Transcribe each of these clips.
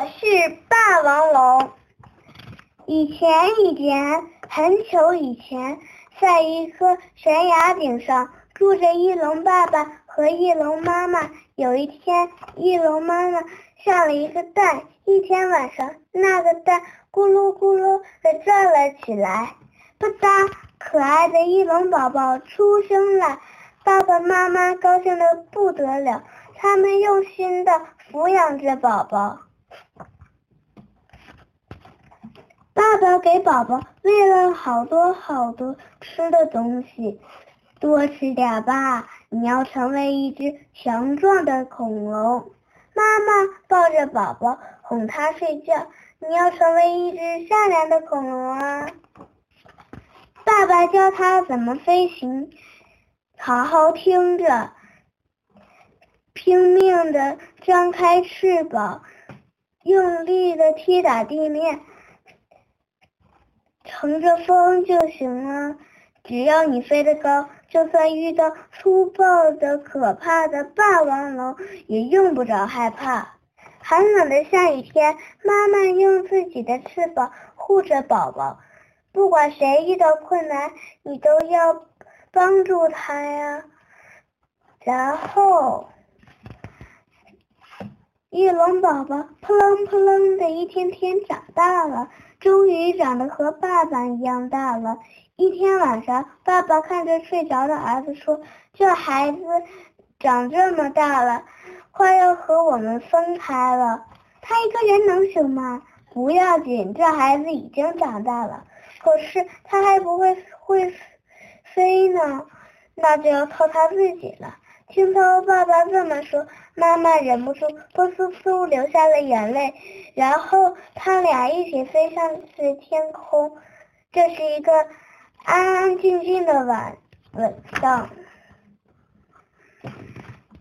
我是霸王龙。以前以前，很久以前，在一棵悬崖顶上住着翼龙爸爸和翼龙妈妈。有一天，翼龙妈妈下了一个蛋，一天晚上，那个蛋咕噜咕噜的转了起来。啪嗒，可爱的翼龙宝宝出生了，爸爸妈妈高兴的不得了，他们用心的抚养着宝宝。爸爸给宝宝喂了好多好多吃的东西，多吃点吧，你要成为一只强壮的恐龙。妈妈抱着宝宝哄他睡觉，你要成为一只善良的恐龙啊。爸爸教他怎么飞行，好好听着，拼命的张开翅膀，用力的踢打地面。乘着风就行了，只要你飞得高，就算遇到粗暴的、可怕的霸王龙，也用不着害怕。寒冷的下雨天，妈妈用自己的翅膀护着宝宝，不管谁遇到困难，你都要帮助他呀。然后，翼龙宝宝扑棱扑棱的一天天长大了。终于长得和爸爸一样大了。一天晚上，爸爸看着睡着的儿子说：“这孩子长这么大了，快要和我们分开了。他一个人能行吗？”“不要紧，这孩子已经长大了。可是他还不会会飞呢，那就要靠他自己了。”听到爸爸这么说，妈妈忍不住扑簌簌流下了眼泪。然后他俩一起飞上了天空。这是一个安安静静的晚晚上。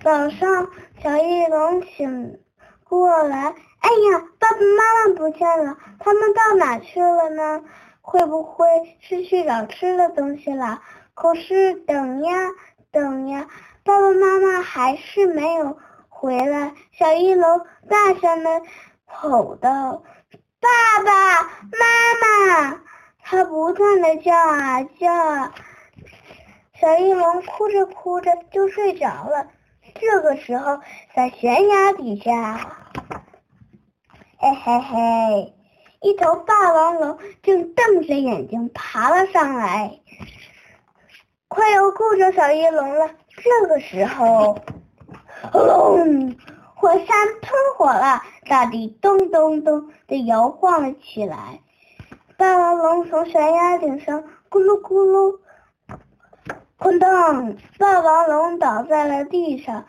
早上，小翼龙醒过来，哎呀，爸爸妈妈不见了，他们到哪去了呢？会不会是去找吃的东西了？可是等呀等呀。爸爸妈妈还是没有回来，小翼龙大声的吼道：“爸爸妈妈！”他不断的叫啊叫啊，小翼龙哭着哭着就睡着了。这个时候，在悬崖底下，嘿嘿嘿，一头霸王龙正瞪着眼睛爬了上来，快要够着小翼龙了。这个时候，轰！火山喷火了，大地咚咚咚的摇晃了起来。霸王龙从悬崖顶上咕噜咕噜，哐当！霸王龙倒在了地上。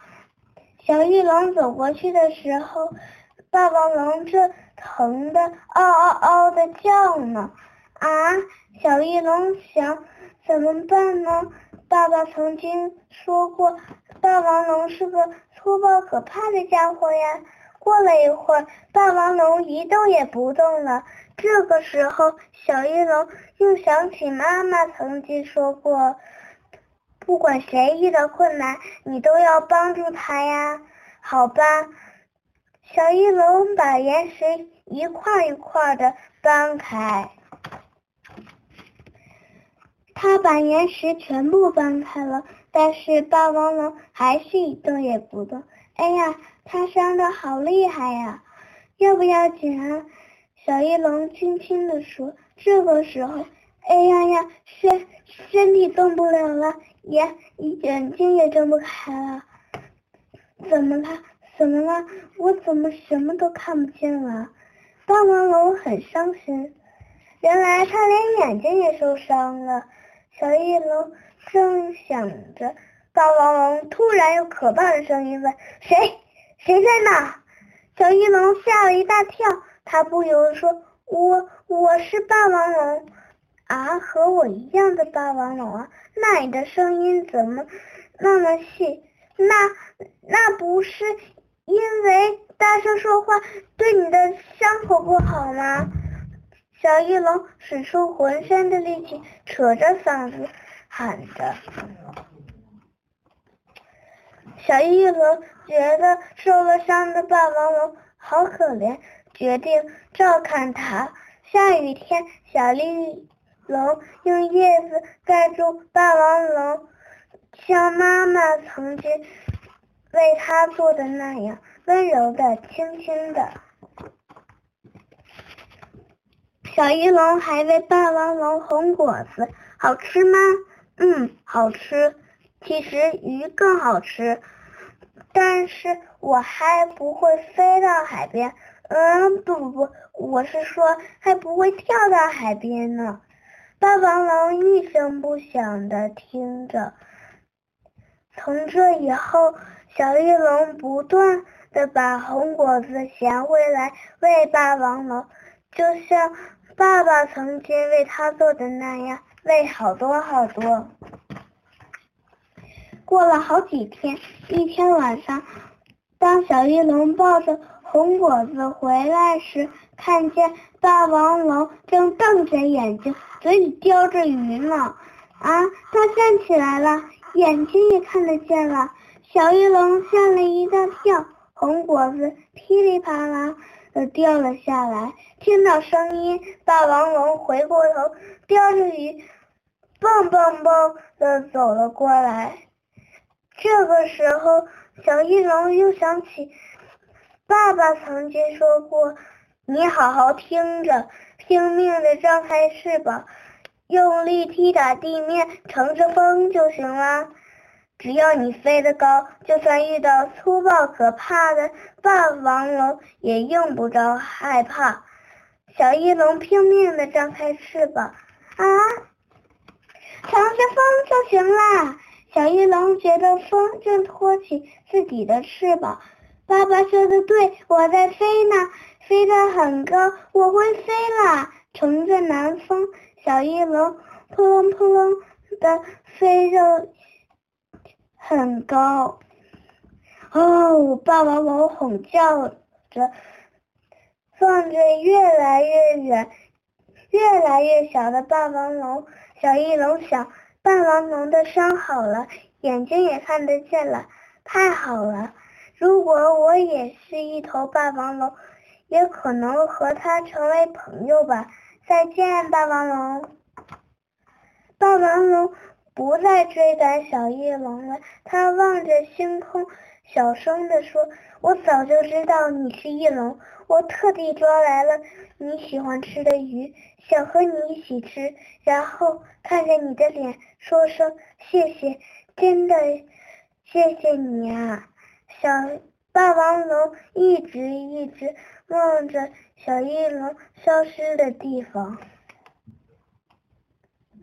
小翼龙走过去的时候，霸王龙正疼的嗷嗷嗷的叫呢。啊！小翼龙想，怎么办呢？爸爸曾经说过，霸王龙是个粗暴可怕的家伙呀。过了一会儿，霸王龙一动也不动了。这个时候，小翼龙又想起妈妈曾经说过，不管谁遇到困难，你都要帮助他呀。好吧，小翼龙把岩石一块一块的搬开。他把岩石全部搬开了，但是霸王龙还是一动也不动。哎呀，他伤的好厉害呀！要不要紧啊？小翼龙轻轻地说。这个时候，哎呀呀，身身体动不了了，眼眼睛也睁不开了。怎么了？怎么了？我怎么什么都看不见了？霸王龙很伤心，原来他连眼睛也受伤了。小翼龙正想着，霸王龙突然有可怕的声音问：“谁？谁在那？”小翼龙吓了一大跳，他不由得说：“我我是霸王龙啊，和我一样的霸王龙啊。那你的声音怎么那么细？那那不是因为大声说话对你的伤口不好吗？”小翼龙使出浑身的力气，扯着嗓子喊着。小翼龙觉得受了伤的霸王龙好可怜，决定照看它。下雨天，小翼龙用叶子盖住霸王龙，像妈妈曾经为它做的那样，温柔的、轻轻的。小翼龙还喂霸王龙红果子，好吃吗？嗯，好吃。其实鱼更好吃，但是我还不会飞到海边。嗯，不不不，我是说还不会跳到海边呢。霸王龙一声不响的听着。从这以后，小翼龙不断的把红果子衔回来喂霸王龙，就像爸爸曾经为他做的那样，喂好多好多。过了好几天，一天晚上，当小翼龙抱着红果子回来时，看见霸王龙正瞪着眼睛，嘴里叼着鱼呢。啊，它站起来了，眼睛也看得见了。小翼龙吓了一大跳，红果子噼里啪啦的掉了下来。听到声音，霸王龙回过头，叼着鱼，蹦蹦蹦的走了过来。这个时候，小翼龙又想起爸爸曾经说过：“你好好听着，拼命的张开翅膀，用力踢打地面，乘着风就行了。只要你飞得高，就算遇到粗暴可怕的霸王龙，也用不着害怕。”小翼龙拼命的张开翅膀，啊，乘着风就行了。小翼龙觉得风正托起自己的翅膀。爸爸说的对，我在飞呢，飞得很高，我会飞啦！乘着南风，小翼龙扑棱扑棱的飞着很高。哦，霸王龙吼叫着，望着越来越远、越来越小的霸王龙，小翼龙想。霸王龙的伤好了，眼睛也看得见了，太好了！如果我也是一头霸王龙，也可能和它成为朋友吧。再见，霸王龙！霸王龙不再追赶小翼龙了，它望着星空，小声地说：“我早就知道你是翼龙，我特地抓来了你喜欢吃的鱼。”想和你一起吃，然后看着你的脸，说声谢谢，真的谢谢你啊！小霸王龙一直一直望着小翼龙消失的地方。